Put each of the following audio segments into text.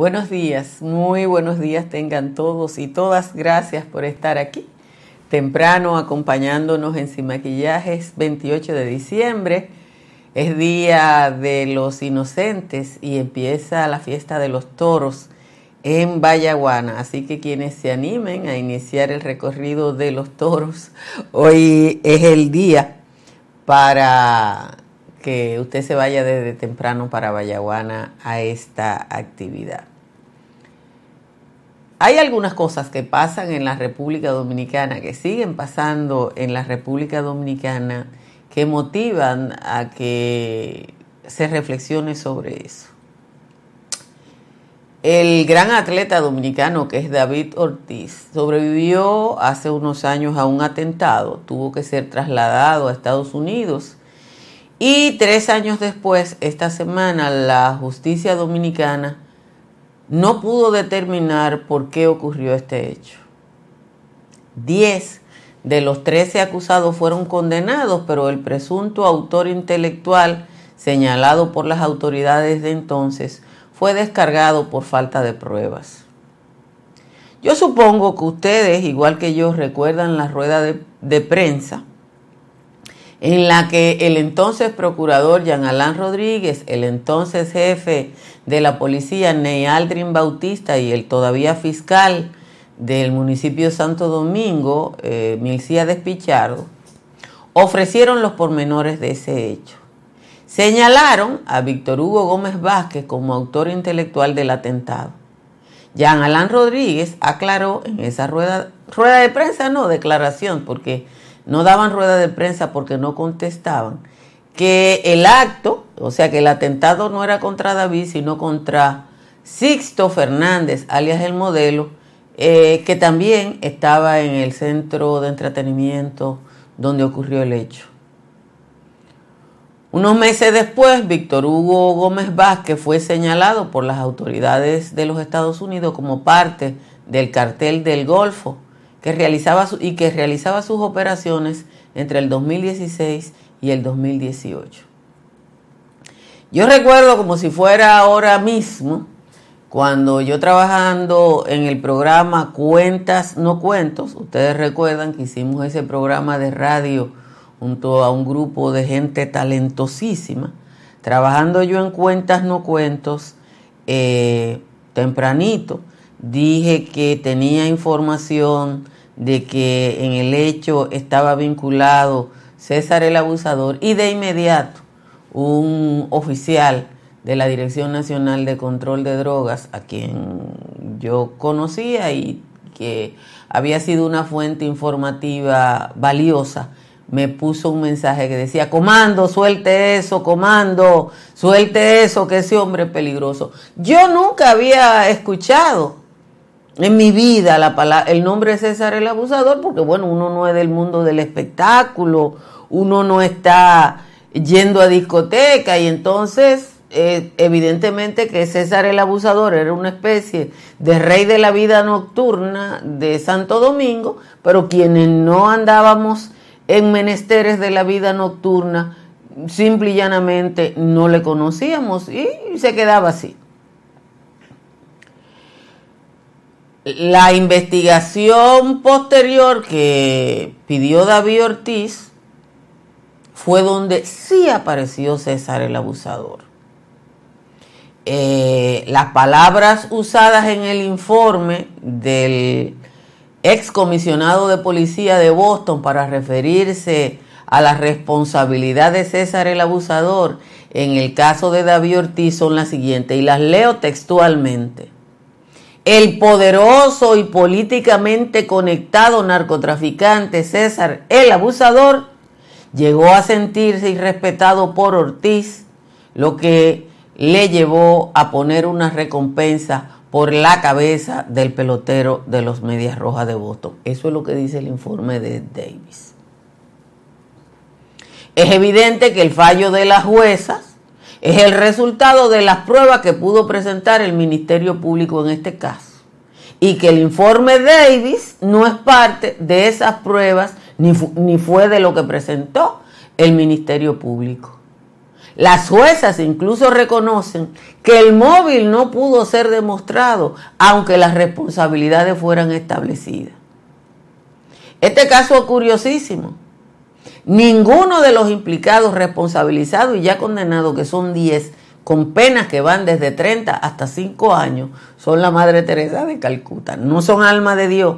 Buenos días, muy buenos días tengan todos y todas. Gracias por estar aquí temprano acompañándonos en Sin Maquillajes 28 de diciembre. Es día de los inocentes y empieza la fiesta de los toros en Vallaguana. Así que quienes se animen a iniciar el recorrido de los toros, hoy es el día para que usted se vaya desde temprano para Vallaguana a esta actividad. Hay algunas cosas que pasan en la República Dominicana, que siguen pasando en la República Dominicana, que motivan a que se reflexione sobre eso. El gran atleta dominicano que es David Ortiz sobrevivió hace unos años a un atentado, tuvo que ser trasladado a Estados Unidos y tres años después, esta semana, la justicia dominicana no pudo determinar por qué ocurrió este hecho. Diez de los trece acusados fueron condenados, pero el presunto autor intelectual señalado por las autoridades de entonces fue descargado por falta de pruebas. Yo supongo que ustedes, igual que yo, recuerdan la rueda de, prensa en la que el entonces procurador Jean Alain Rodríguez, el entonces jefe de la policía Ney Aldrin Bautista y el todavía fiscal del municipio Santo Domingo, eh, Milcía Despichardo, ofrecieron los pormenores de ese hecho. Señalaron a Víctor Hugo Gómez Vázquez como autor intelectual del atentado. Jean Alain Rodríguez aclaró en esa rueda, rueda de prensa, no, declaración, porque no daban rueda de prensa porque no contestaban, que el acto, o sea que el atentado no era contra David, sino contra Sixto Fernández, alias el modelo, eh, que también estaba en el centro de entretenimiento donde ocurrió el hecho. Unos meses después, Víctor Hugo Gómez Vázquez fue señalado por las autoridades de los Estados Unidos como parte del cartel del Golfo que realizaba y que realizaba sus operaciones entre el 2016 y el 2018. Yo recuerdo como si fuera ahora mismo, cuando yo trabajando en el programa Cuentas no Cuentos, ustedes recuerdan que hicimos ese programa de radio junto a un grupo de gente talentosísima, trabajando yo en Cuentas no Cuentos, eh, tempranito, dije que tenía información de que en el hecho estaba vinculado César el abusador y de inmediato un oficial de la Dirección Nacional de Control de Drogas, a quien yo conocía y que había sido una fuente informativa valiosa, me puso un mensaje que decía, comando, suelte eso, comando, suelte eso, que ese hombre es peligroso. Yo nunca había escuchado en mi vida la palabra, el nombre de César el abusador, porque bueno, uno no es del mundo del espectáculo, uno no está yendo a discoteca y entonces eh, evidentemente que César el abusador era una especie de rey de la vida nocturna de Santo Domingo, pero quienes no andábamos en menesteres de la vida nocturna, simple y llanamente no le conocíamos y se quedaba así. La investigación posterior que pidió David Ortiz fue donde sí apareció César el abusador. Eh, las palabras usadas en el informe del excomisionado de policía de Boston para referirse a la responsabilidad de César el abusador en el caso de David Ortiz son las siguientes y las leo textualmente. El poderoso y políticamente conectado narcotraficante César el Abusador llegó a sentirse irrespetado por Ortiz, lo que le llevó a poner una recompensa por la cabeza del pelotero de los Medias Rojas de Boston. Eso es lo que dice el informe de Davis. Es evidente que el fallo de las juezas es el resultado de las pruebas que pudo presentar el Ministerio Público en este caso. Y que el informe Davis no es parte de esas pruebas ni, ni fue de lo que presentó el Ministerio Público. Las juezas incluso reconocen que el móvil no pudo ser demostrado, aunque las responsabilidades fueran establecidas. Este caso es curiosísimo. Ninguno de los implicados responsabilizados y ya condenados, que son 10, con penas que van desde 30 hasta 5 años, son la Madre Teresa de Calcuta. No son alma de Dios.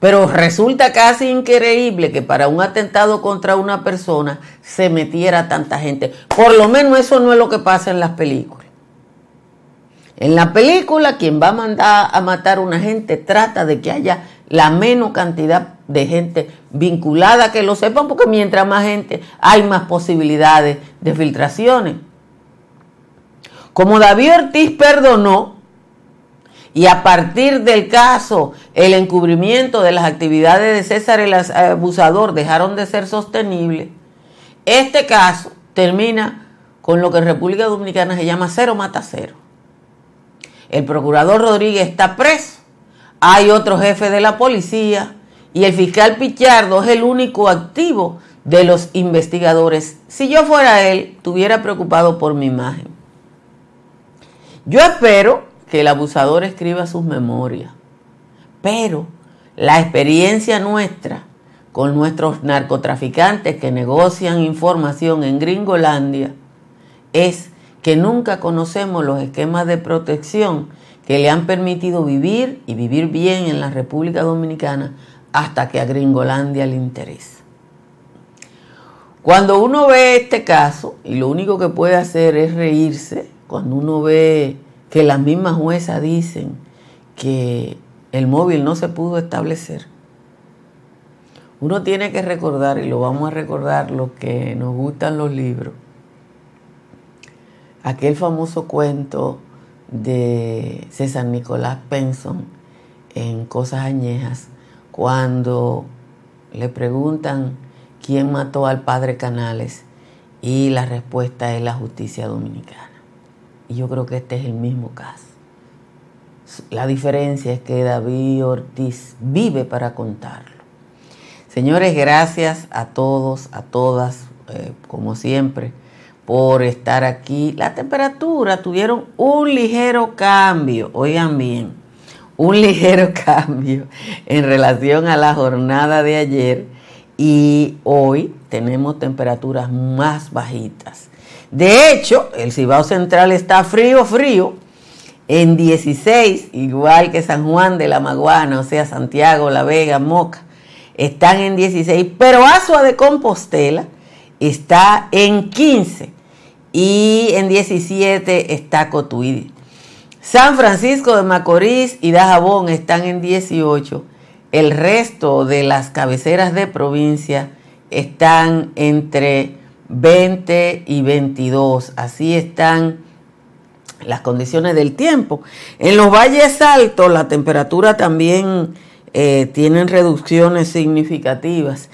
Pero resulta casi increíble que para un atentado contra una persona se metiera tanta gente. Por lo menos eso no es lo que pasa en las películas. En la película, quien va a mandar a matar a una gente trata de que haya la menos cantidad de gente vinculada que lo sepan, porque mientras más gente hay más posibilidades de filtraciones. Como David Ortiz perdonó, y a partir del caso, el encubrimiento de las actividades de César el abusador dejaron de ser sostenibles, este caso termina con lo que en República Dominicana se llama cero mata cero. El procurador Rodríguez está preso, hay otro jefe de la policía y el fiscal Pichardo es el único activo de los investigadores. Si yo fuera él, estuviera preocupado por mi imagen. Yo espero que el abusador escriba sus memorias. Pero la experiencia nuestra con nuestros narcotraficantes que negocian información en Gringolandia es que nunca conocemos los esquemas de protección que le han permitido vivir y vivir bien en la República Dominicana hasta que a Gringolandia le interesa. Cuando uno ve este caso, y lo único que puede hacer es reírse, cuando uno ve que las mismas juezas dicen que el móvil no se pudo establecer. Uno tiene que recordar, y lo vamos a recordar los que nos gustan los libros, aquel famoso cuento de César Nicolás Penson en Cosas Añejas, cuando le preguntan quién mató al padre Canales y la respuesta es la justicia dominicana. Y yo creo que este es el mismo caso. La diferencia es que David Ortiz vive para contarlo. Señores, gracias a todos, a todas, eh, como siempre, por estar aquí. La temperatura tuvieron un ligero cambio, oigan bien, un ligero cambio en relación a la jornada de ayer y hoy tenemos temperaturas más bajitas. De hecho, el Cibao Central está frío, frío, en 16, igual que San Juan de la Maguana, o sea, Santiago, La Vega, Moca, están en 16, pero Asua de Compostela está en 15 y en 17 está Cotuí. San Francisco de Macorís y Dajabón están en 18. El resto de las cabeceras de provincia están entre 20 y 22. Así están las condiciones del tiempo. En los valles altos la temperatura también eh, tienen reducciones significativas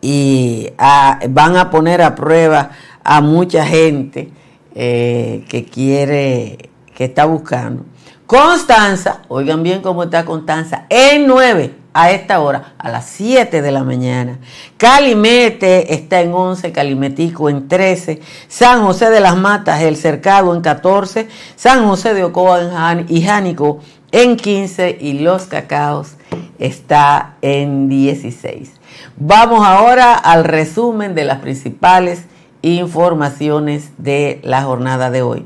y ah, van a poner a prueba a mucha gente eh, que quiere, está buscando. Constanza, oigan bien cómo está Constanza, en 9 a esta hora, a las 7 de la mañana. Calimete está en 11, Calimetico en 13, San José de las Matas, El Cercado en 14, San José de Ocoa y Jánico en 15 y Los Cacaos está en 16. Vamos ahora al resumen de las principales informaciones de la jornada de hoy.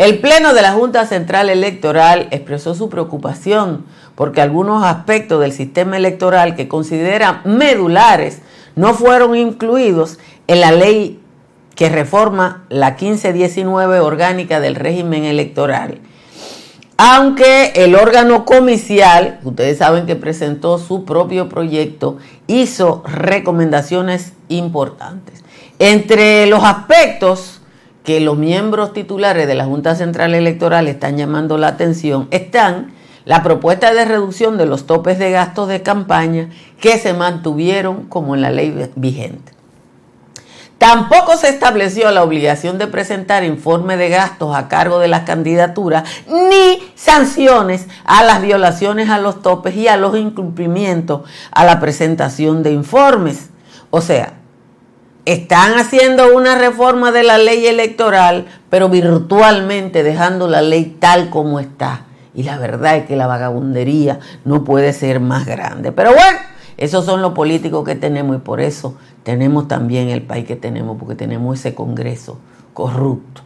El Pleno de la Junta Central Electoral expresó su preocupación porque algunos aspectos del sistema electoral que considera medulares no fueron incluidos en la ley que reforma la 1519 orgánica del régimen electoral. Aunque el órgano comicial, ustedes saben que presentó su propio proyecto, hizo recomendaciones importantes. Entre los aspectos que los miembros titulares de la Junta Central Electoral están llamando la atención están la propuesta de reducción de los topes de gastos de campaña que se mantuvieron como en la ley vigente. Tampoco se estableció la obligación de presentar informe de gastos a cargo de las candidaturas ni sanciones a las violaciones a los topes y a los incumplimientos a la presentación de informes. O sea, están haciendo una reforma de la ley electoral, pero virtualmente dejando la ley tal como está. Y la verdad es que la vagabundería no puede ser más grande. Pero bueno, esos son los políticos que tenemos y por eso tenemos también el país que tenemos, porque tenemos ese Congreso corrupto.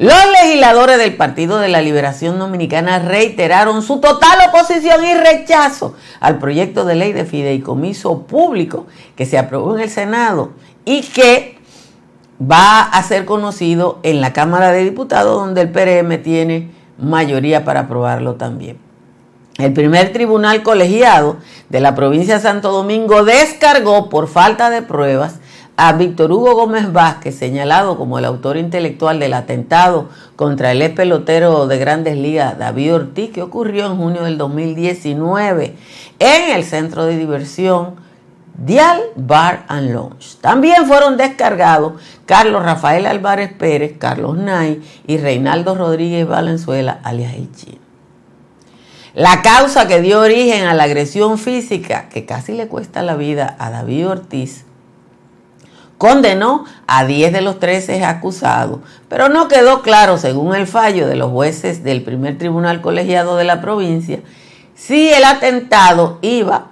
Los legisladores del Partido de la Liberación Dominicana reiteraron su total oposición y rechazo al proyecto de ley de fideicomiso público que se aprobó en el Senado y que va a ser conocido en la Cámara de Diputados, donde el PRM tiene mayoría para aprobarlo también. El primer tribunal colegiado de la provincia de Santo Domingo descargó por falta de pruebas a Víctor Hugo Gómez Vázquez, señalado como el autor intelectual del atentado contra el ex pelotero de grandes ligas David Ortiz, que ocurrió en junio del 2019 en el centro de diversión Dial Bar and Lounge. También fueron descargados Carlos Rafael Álvarez Pérez, Carlos Nay y Reinaldo Rodríguez Valenzuela, alias El Chino. La causa que dio origen a la agresión física que casi le cuesta la vida a David Ortiz condenó a 10 de los 13 acusados, pero no quedó claro, según el fallo de los jueces del primer tribunal colegiado de la provincia, si el atentado iba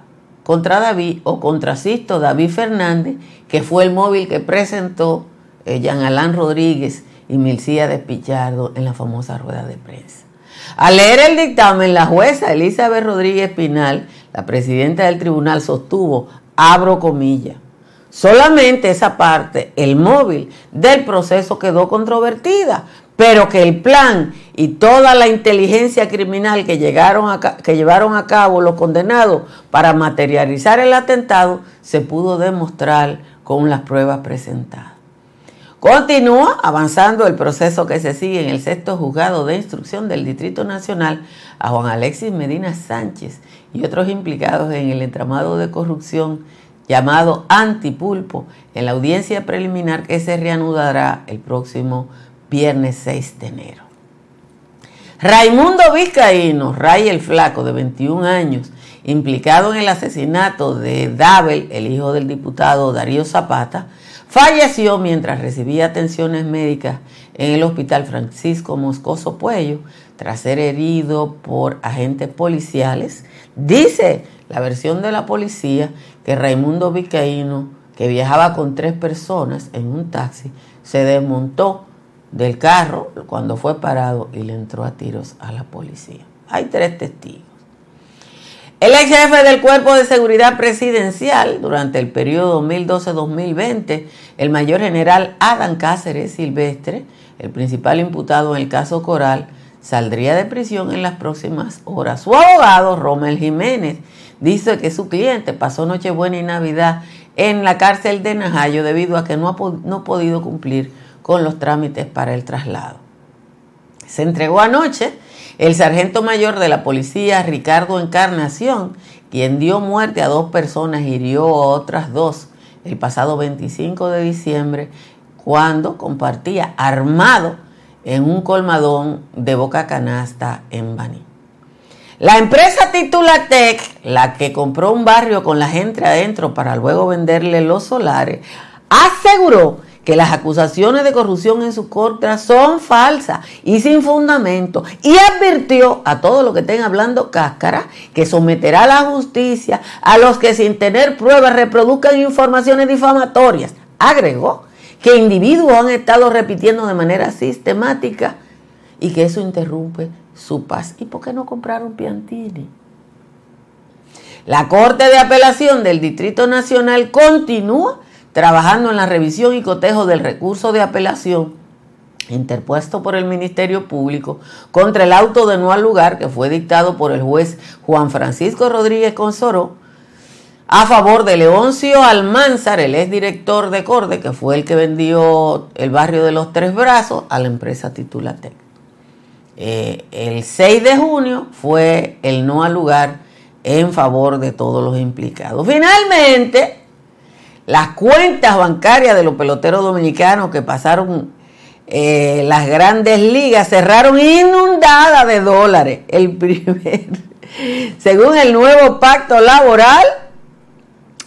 contra David o contra Sisto David Fernández, que fue el móvil que presentó eh, Jean Alain Rodríguez y Milcía de Pichardo en la famosa rueda de prensa. Al leer el dictamen, la jueza Elizabeth Rodríguez Pinal, la presidenta del tribunal, sostuvo, abro comillas, solamente esa parte, el móvil del proceso quedó controvertida, pero que el plan y toda la inteligencia criminal que, llegaron que llevaron a cabo los condenados para materializar el atentado se pudo demostrar con las pruebas presentadas. Continúa avanzando el proceso que se sigue en el sexto juzgado de instrucción del Distrito Nacional a Juan Alexis Medina Sánchez y otros implicados en el entramado de corrupción llamado Antipulpo en la audiencia preliminar que se reanudará el próximo viernes 6 de enero. Raimundo Vizcaíno, Ray el Flaco, de 21 años, implicado en el asesinato de Dabel, el hijo del diputado Darío Zapata, falleció mientras recibía atenciones médicas en el Hospital Francisco Moscoso Puello tras ser herido por agentes policiales. Dice la versión de la policía que Raimundo Vizcaíno, que viajaba con tres personas en un taxi, se desmontó del carro cuando fue parado y le entró a tiros a la policía. Hay tres testigos. El ex jefe del Cuerpo de Seguridad Presidencial durante el periodo 2012-2020, el mayor general Adam Cáceres Silvestre, el principal imputado en el caso Coral, saldría de prisión en las próximas horas. Su abogado, Romel Jiménez, dice que su cliente pasó Nochebuena y Navidad en la cárcel de Najayo debido a que no ha, no ha podido cumplir con los trámites para el traslado. Se entregó anoche el sargento mayor de la policía, Ricardo Encarnación, quien dio muerte a dos personas y hirió a otras dos el pasado 25 de diciembre cuando compartía armado en un colmadón de Boca Canasta en Baní. La empresa Titulatec, la que compró un barrio con la gente adentro para luego venderle los solares, aseguró que las acusaciones de corrupción en su contra son falsas y sin fundamento y advirtió a todos los que estén hablando cáscara que someterá a la justicia a los que sin tener pruebas reproduzcan informaciones difamatorias. Agregó que individuos han estado repitiendo de manera sistemática y que eso interrumpe su paz. ¿Y por qué no compraron Piantini? La Corte de Apelación del Distrito Nacional continúa trabajando en la revisión y cotejo del recurso de apelación interpuesto por el Ministerio Público contra el auto de no al lugar que fue dictado por el juez Juan Francisco Rodríguez Consoró a favor de Leoncio Almanzar, el exdirector de Corde, que fue el que vendió el barrio de los Tres Brazos a la empresa Titulatec. Eh, el 6 de junio fue el no al lugar en favor de todos los implicados. Finalmente, las cuentas bancarias de los peloteros dominicanos que pasaron eh, las grandes ligas cerraron inundadas de dólares. El primer, según el nuevo pacto laboral,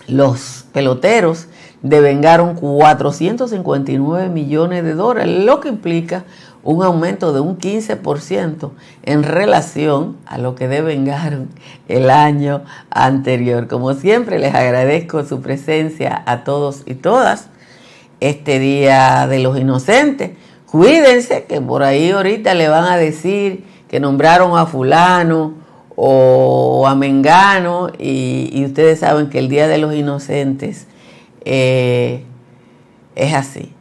los peloteros devengaron 459 millones de dólares, lo que implica un aumento de un 15% en relación a lo que devengaron el año anterior. Como siempre, les agradezco su presencia a todos y todas este Día de los Inocentes. Cuídense que por ahí ahorita le van a decir que nombraron a fulano o a Mengano y, ustedes saben que el Día de los Inocentes eh, es así.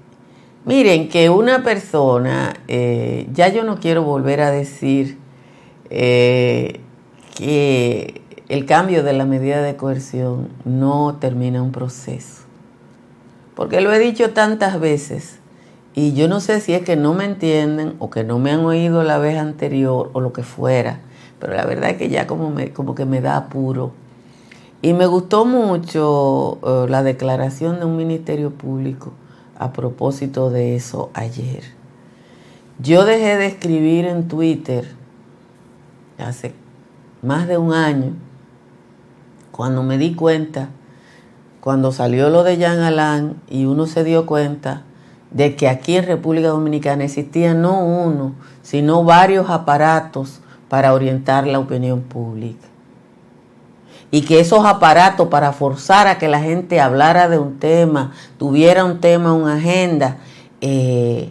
Miren, que una persona, eh, ya yo no quiero volver a decir eh, que el cambio de la medida de coerción no termina un proceso. Porque lo he dicho tantas veces y yo no sé si es que no me entienden o que no me han oído la vez anterior o lo que fuera, pero la verdad es que ya como, me, como que me da apuro. Y me gustó mucho eh, la declaración de un ministerio público a propósito de eso ayer. Yo dejé de escribir en Twitter hace más de un año, cuando me di cuenta, cuando salió lo de Jean Alain y uno se dio cuenta de que aquí en República Dominicana existían no uno, sino varios aparatos para orientar la opinión pública y que esos aparatos para forzar a que la gente hablara de un tema, tuviera un tema, una agenda, eh,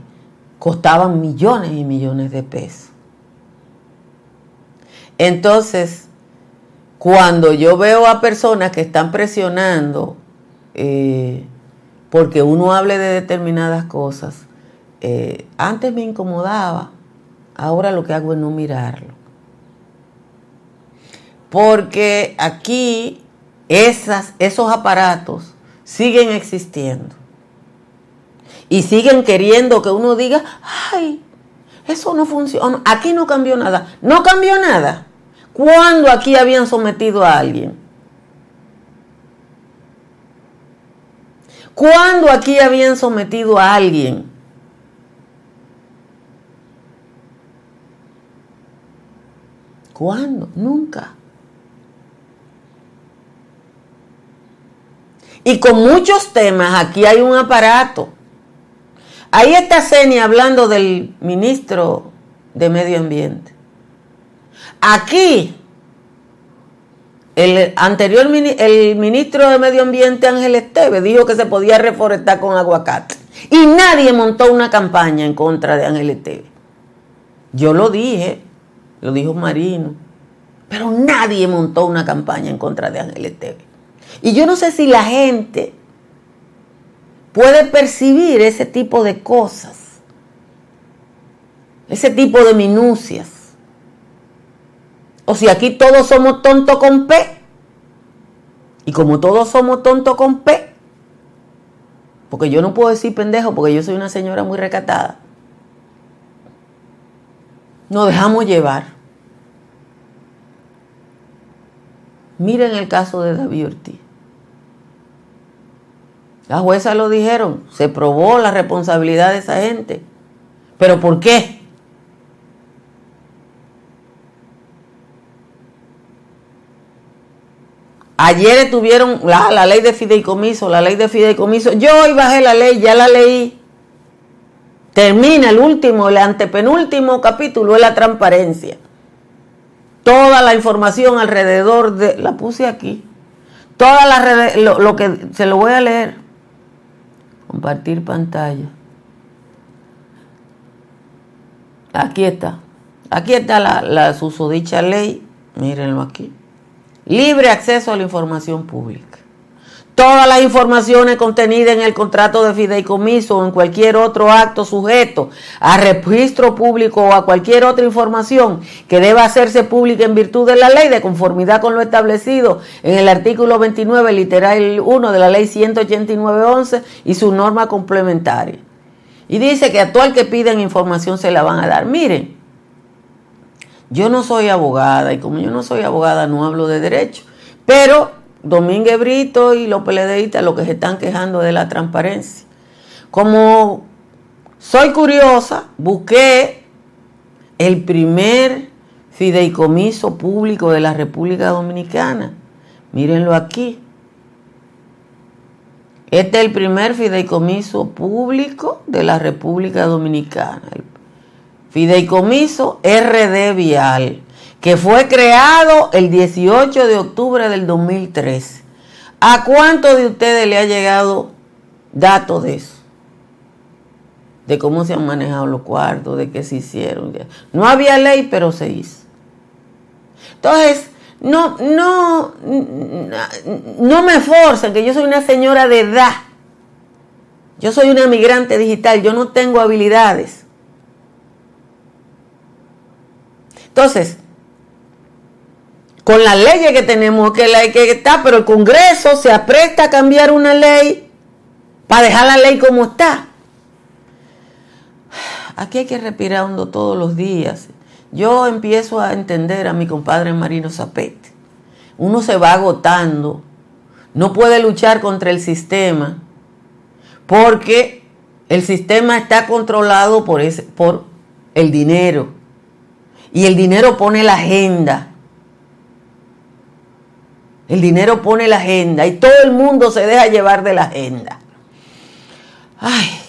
costaban millones y millones de pesos. Entonces, cuando yo veo a personas que están presionando eh, porque uno hable de determinadas cosas, eh, antes me incomodaba, ahora lo que hago es no mirarlo porque aquí esas, esos aparatos siguen existiendo y siguen queriendo que uno diga, ay, eso no funciona, aquí no cambió nada, no cambió nada. ¿Cuándo aquí habían sometido a alguien? ¿Cuándo aquí habían sometido a alguien? ¿Cuándo? Nunca. Y con muchos temas, aquí hay un aparato. Ahí está Ceni hablando del ministro de Medio Ambiente. Aquí, el anterior el ministro de Medio Ambiente, Ángel Esteve, dijo que se podía reforestar con aguacate. Y nadie montó una campaña en contra de Ángel Esteve. Yo lo dije, lo dijo Marino, pero nadie montó una campaña en contra de Ángel Esteve. Y yo no sé si la gente puede percibir ese tipo de cosas, ese tipo de minucias. O si aquí todos somos tontos con P. Y como todos somos tontos con P, porque yo no puedo decir pendejo porque yo soy una señora muy recatada, nos dejamos llevar. Miren el caso de David Ortiz. Las juezas lo dijeron, se probó la responsabilidad de esa gente. ¿Pero por qué? Ayer estuvieron la, la, ley de fideicomiso, la ley de fideicomiso. Yo hoy bajé la ley, ya la leí. Termina el último, el antepenúltimo capítulo es la transparencia. Toda la información alrededor de... La puse aquí. Toda la... Lo, lo que... Se lo voy a leer. Compartir pantalla. Aquí está. Aquí está la, la susodicha ley. Mírenlo aquí. Libre acceso a la información pública. Todas las informaciones contenidas en el contrato de fideicomiso o en cualquier otro acto sujeto a registro público o a cualquier otra información que deba hacerse pública en virtud de la ley de conformidad con lo establecido en el artículo 29, literal 1 de la ley 189.11 y su norma complementaria. Y dice que a todo el que pidan información se la van a dar. Miren, yo no soy abogada y como yo no soy abogada no hablo de derecho, pero Domínguez Brito y los PLDistas lo que se están quejando de la transparencia. Como soy curiosa, busqué el primer fideicomiso público de la República Dominicana. Mírenlo aquí. Este es el primer fideicomiso público de la República Dominicana. El fideicomiso RD Vial, que fue creado el 18 de octubre del 2003. ¿A cuántos de ustedes le ha llegado datos de eso? De cómo se han manejado los cuartos, de qué se hicieron. No había ley, pero se hizo. Entonces, no, no, no me forcen, que yo soy una señora de edad. Yo soy una migrante digital, yo no tengo habilidades. Entonces, con las leyes que tenemos, que la que está, pero el Congreso se apresta a cambiar una ley para dejar la ley como está. Aquí hay que respirar todos los días. Yo empiezo a entender a mi compadre Marino Zapete. Uno se va agotando, no puede luchar contra el sistema, porque el sistema está controlado por, ese, por el dinero. Y el dinero pone la agenda. El dinero pone la agenda y todo el mundo se deja llevar de la agenda. Ay,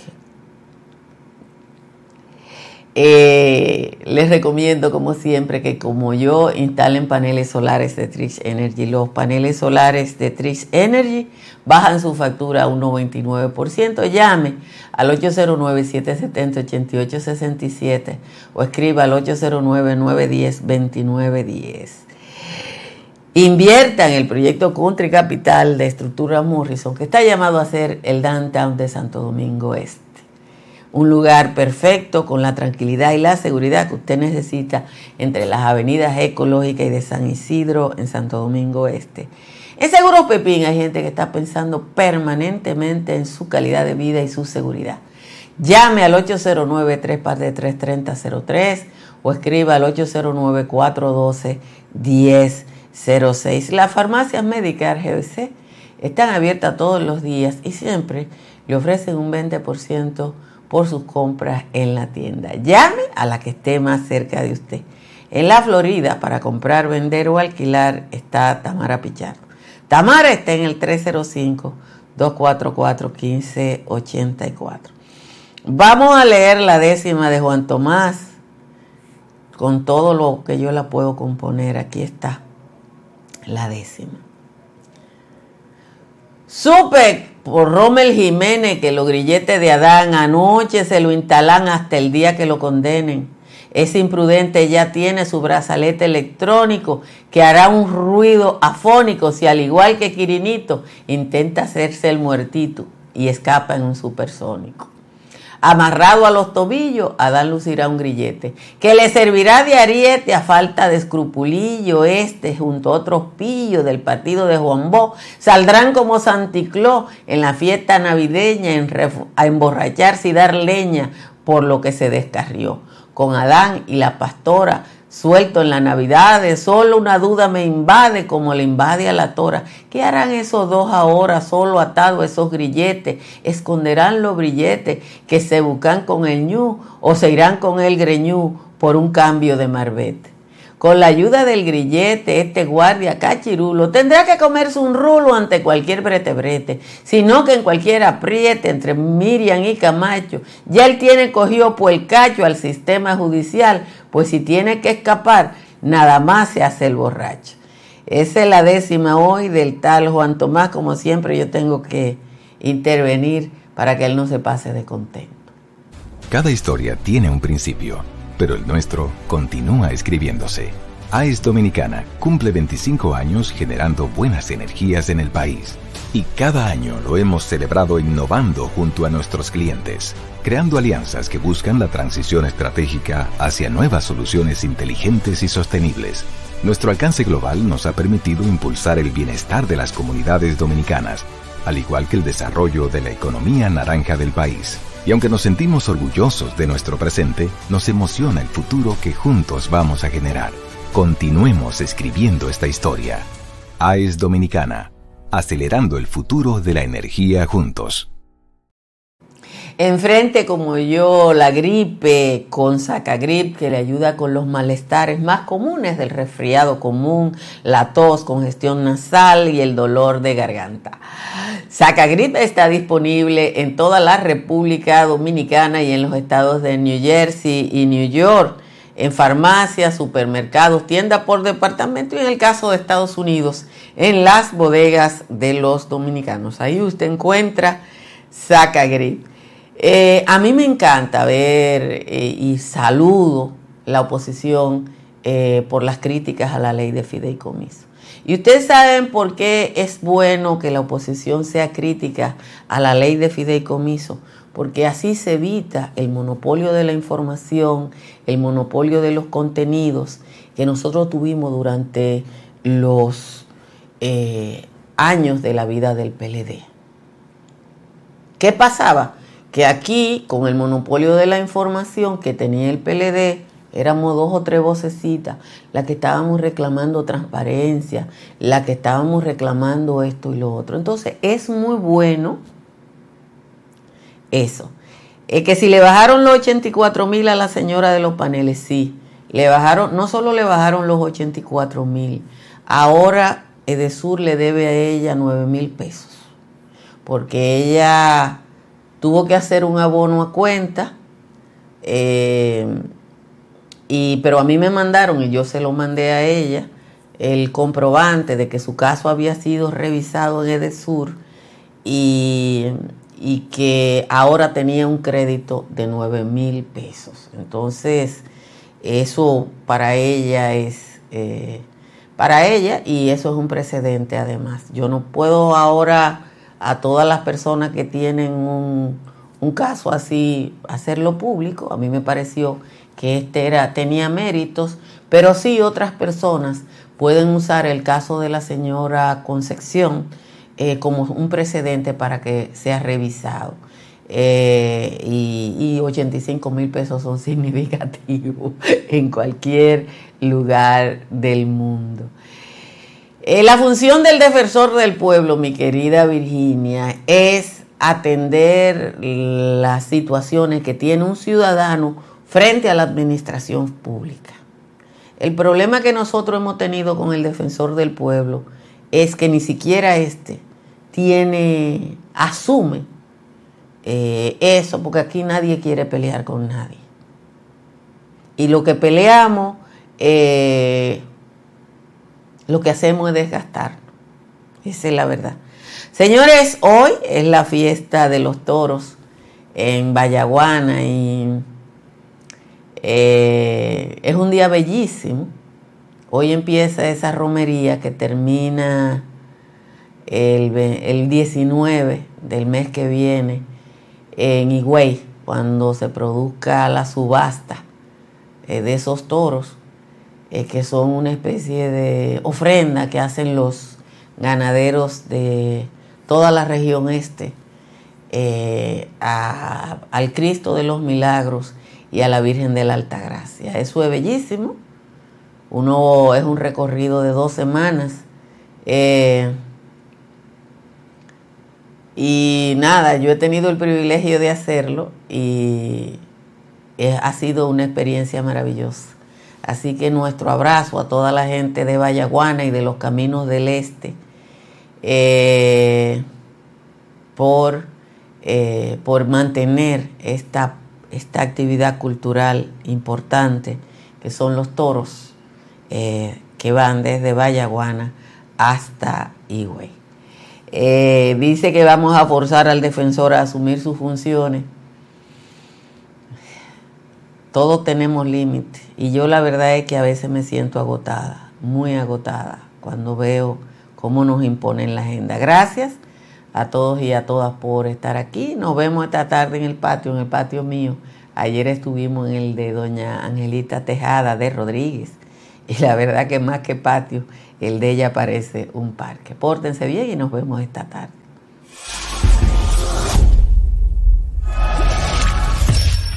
eh, les recomiendo, como siempre, que como yo instalen paneles solares de Trix Energy. Los paneles solares de Trix Energy bajan su factura a un 99%. Llame al 809-770-8867 o escriba al 809-910-2910. Invierta en el proyecto Country Capital de Estructura Morrison, que está llamado a ser el downtown de Santo Domingo Este un lugar perfecto con la tranquilidad y la seguridad que usted necesita entre las avenidas ecológicas y de San Isidro en Santo Domingo Este. En Seguro Pepín hay gente que está pensando permanentemente en su calidad de vida y su seguridad. Llame al 809-333-3003 o escriba al 809-412-1006. Las farmacias médicas GBC están abiertas todos los días y siempre le ofrecen un 20% por sus compras en la tienda. Llame a la que esté más cerca de usted. En la Florida, para comprar, vender o alquilar, está Tamara Pichardo. Tamara está en el 305-244-1584. Vamos a leer la décima de Juan Tomás con todo lo que yo la puedo componer. Aquí está la décima. Supe por Rommel Jiménez que los grilletes de Adán anoche se lo instalan hasta el día que lo condenen. Ese imprudente ya tiene su brazalete electrónico que hará un ruido afónico si al igual que Quirinito intenta hacerse el muertito y escapa en un supersónico amarrado a los tobillos, Adán lucirá un grillete, que le servirá de ariete a falta de escrupulillo, este junto a otros pillos del partido de Juan Bó, saldrán como Santicló en la fiesta navideña a emborracharse y dar leña por lo que se descarrió. Con Adán y la pastora suelto en la Navidad, solo una duda me invade como le invade a la tora. ¿Qué harán esos dos ahora solo atados a esos grilletes? ¿Esconderán los grilletes que se buscan con el ñu o se irán con el greñú por un cambio de marbete? Con la ayuda del grillete, este guardia cachirulo tendrá que comerse un rulo ante cualquier brete brete, sino que en cualquier apriete entre Miriam y Camacho, ya él tiene cogido por el cacho al sistema judicial, pues si tiene que escapar, nada más se hace el borracho. Esa es la décima hoy del tal Juan Tomás, como siempre yo tengo que intervenir para que él no se pase de contento. Cada historia tiene un principio pero el nuestro continúa escribiéndose. AES Dominicana cumple 25 años generando buenas energías en el país. Y cada año lo hemos celebrado innovando junto a nuestros clientes, creando alianzas que buscan la transición estratégica hacia nuevas soluciones inteligentes y sostenibles. Nuestro alcance global nos ha permitido impulsar el bienestar de las comunidades dominicanas, al igual que el desarrollo de la economía naranja del país. Y aunque nos sentimos orgullosos de nuestro presente, nos emociona el futuro que juntos vamos a generar. Continuemos escribiendo esta historia. AES Dominicana, acelerando el futuro de la energía juntos. Enfrente como yo la gripe con Sacagrip que le ayuda con los malestares más comunes del resfriado común, la tos, congestión nasal y el dolor de garganta. Sacagrip está disponible en toda la República Dominicana y en los estados de New Jersey y New York, en farmacias, supermercados, tiendas por departamento y en el caso de Estados Unidos, en las bodegas de los dominicanos. Ahí usted encuentra Sacagrip. Eh, a mí me encanta ver eh, y saludo la oposición eh, por las críticas a la ley de fideicomiso. Y ustedes saben por qué es bueno que la oposición sea crítica a la ley de fideicomiso, porque así se evita el monopolio de la información, el monopolio de los contenidos que nosotros tuvimos durante los años de la vida del PLD. ¿Qué pasaba? Que aquí, con el monopolio de la información que tenía el PLD, éramos dos o tres vocecitas las que estábamos reclamando transparencia, las que estábamos reclamando esto y lo otro. Entonces, es muy bueno eso. Es que si le bajaron los 84 mil a la señora de los paneles, sí. Le bajaron, no solo le bajaron los 84 mil, ahora Edesur le debe a ella 9 mil pesos. Porque ella tuvo que hacer un abono a cuenta, eh, y, pero a mí me mandaron, y yo se lo mandé a ella, el comprobante de que su caso había sido revisado en Edesur y, y que ahora tenía un crédito de 9 mil pesos. Entonces, eso para ella es... Eh, para ella y eso es un precedente además. Yo no puedo ahora a todas las personas que tienen un, caso así hacerlo público. A mí me pareció que este era, tenía méritos, pero sí otras personas pueden usar el caso de la señora Concepción eh, como un precedente para que sea revisado. Eh, y, y 85 mil pesos son significativos en cualquier lugar del mundo. Eh, la función del defensor del pueblo, mi querida Virginia, es atender las situaciones que tiene un ciudadano frente a la administración pública. El problema que nosotros hemos tenido con el defensor del pueblo es que ni siquiera este tiene, asume eh, eso, porque aquí nadie quiere pelear con nadie. Y lo que peleamos eh, lo que hacemos es desgastar. Esa es la verdad. Señores, hoy es la fiesta de los toros en Vallaguana y eh, es un día bellísimo. Hoy empieza esa romería que termina el, 19 del mes que viene en Higüey, cuando se produzca la subasta eh, de esos toros. Eh, que son una especie de ofrenda que hacen los ganaderos de toda la región este eh, al Cristo de los Milagros y a la Virgen de la Altagracia. Eso es bellísimo. Uno es un recorrido de dos semanas. Eh, y nada, yo he tenido el privilegio de hacerlo y ha sido una experiencia maravillosa. Así que nuestro abrazo a toda la gente de Vallaguana y de los caminos del este eh, por, eh, por mantener esta, esta, actividad cultural importante que son los toros eh, que van desde Vallaguana hasta Higüey. dice que vamos a forzar al defensor a asumir sus funciones todos tenemos límites y yo la verdad es que a veces me siento agotada, muy agotada, cuando veo cómo nos imponen la agenda. Gracias a todos y a todas por estar aquí. Nos vemos esta tarde en el patio, en el patio mío. Ayer estuvimos en el de doña Angelita Tejada de Rodríguez y la verdad que más que patio, el de ella parece un parque. Pórtense bien y nos vemos esta tarde.